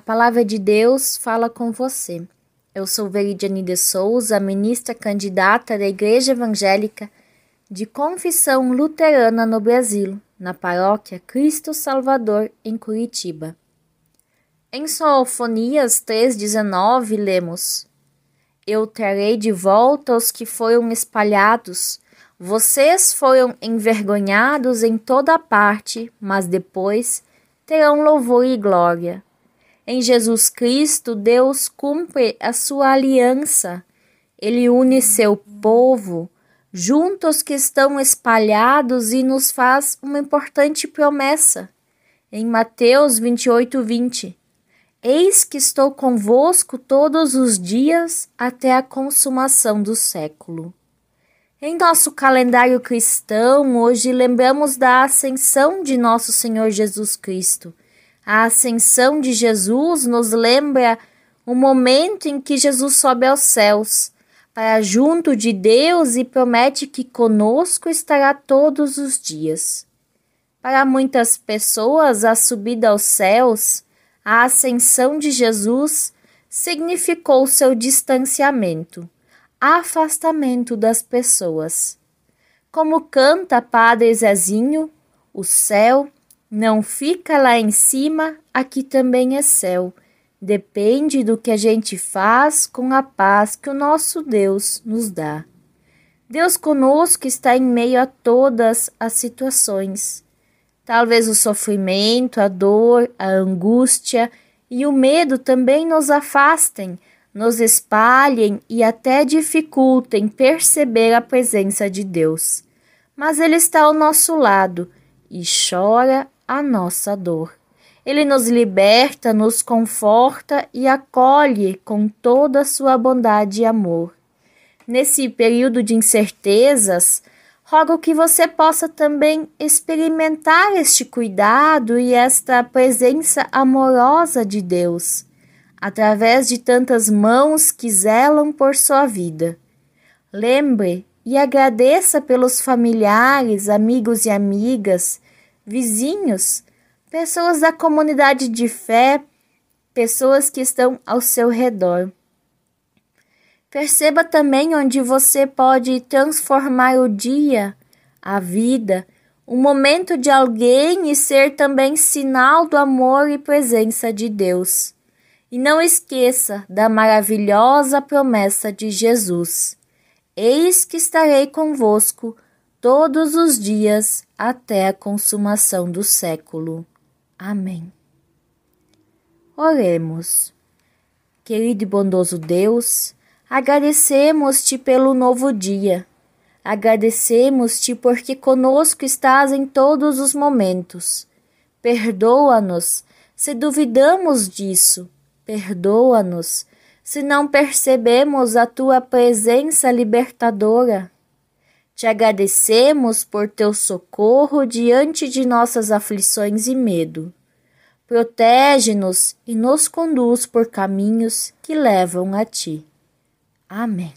A palavra de Deus fala com você. Eu sou Veridiane de Souza, ministra candidata da Igreja Evangélica de Confissão Luterana no Brasil, na paróquia Cristo Salvador, em Curitiba. Em Sofonias 3,19 lemos: Eu trarei de volta os que foram espalhados. Vocês foram envergonhados em toda parte, mas depois terão louvor e glória. Em Jesus Cristo, Deus cumpre a sua aliança. Ele une seu povo junto aos que estão espalhados e nos faz uma importante promessa. Em Mateus 28, 20. Eis que estou convosco todos os dias até a consumação do século. Em nosso calendário cristão, hoje lembramos da ascensão de nosso Senhor Jesus Cristo. A ascensão de Jesus nos lembra o momento em que Jesus sobe aos céus, para junto de Deus e promete que conosco estará todos os dias. Para muitas pessoas, a subida aos céus, a ascensão de Jesus, significou seu distanciamento afastamento das pessoas. Como canta Padre Zezinho, o céu não fica lá em cima, aqui também é céu. Depende do que a gente faz com a paz que o nosso Deus nos dá. Deus conosco está em meio a todas as situações. Talvez o sofrimento, a dor, a angústia e o medo também nos afastem nos espalhem e até dificultem perceber a presença de Deus. Mas Ele está ao nosso lado e chora a nossa dor. Ele nos liberta, nos conforta e acolhe com toda a sua bondade e amor. Nesse período de incertezas, rogo que você possa também experimentar este cuidado e esta presença amorosa de Deus através de tantas mãos que zelam por sua vida. Lembre e agradeça pelos familiares, amigos e amigas, vizinhos, pessoas da comunidade de fé, pessoas que estão ao seu redor. Perceba também onde você pode transformar o dia, a vida, o momento de alguém e ser também sinal do amor e presença de Deus. E não esqueça da maravilhosa promessa de Jesus: Eis que estarei convosco todos os dias até a consumação do século. Amém. Oremos. Querido e bondoso Deus, agradecemos-te pelo novo dia. Agradecemos-te porque conosco estás em todos os momentos. Perdoa-nos se duvidamos disso Perdoa-nos se não percebemos a tua presença libertadora. Te agradecemos por teu socorro diante de nossas aflições e medo. Protege-nos e nos conduz por caminhos que levam a ti. Amém.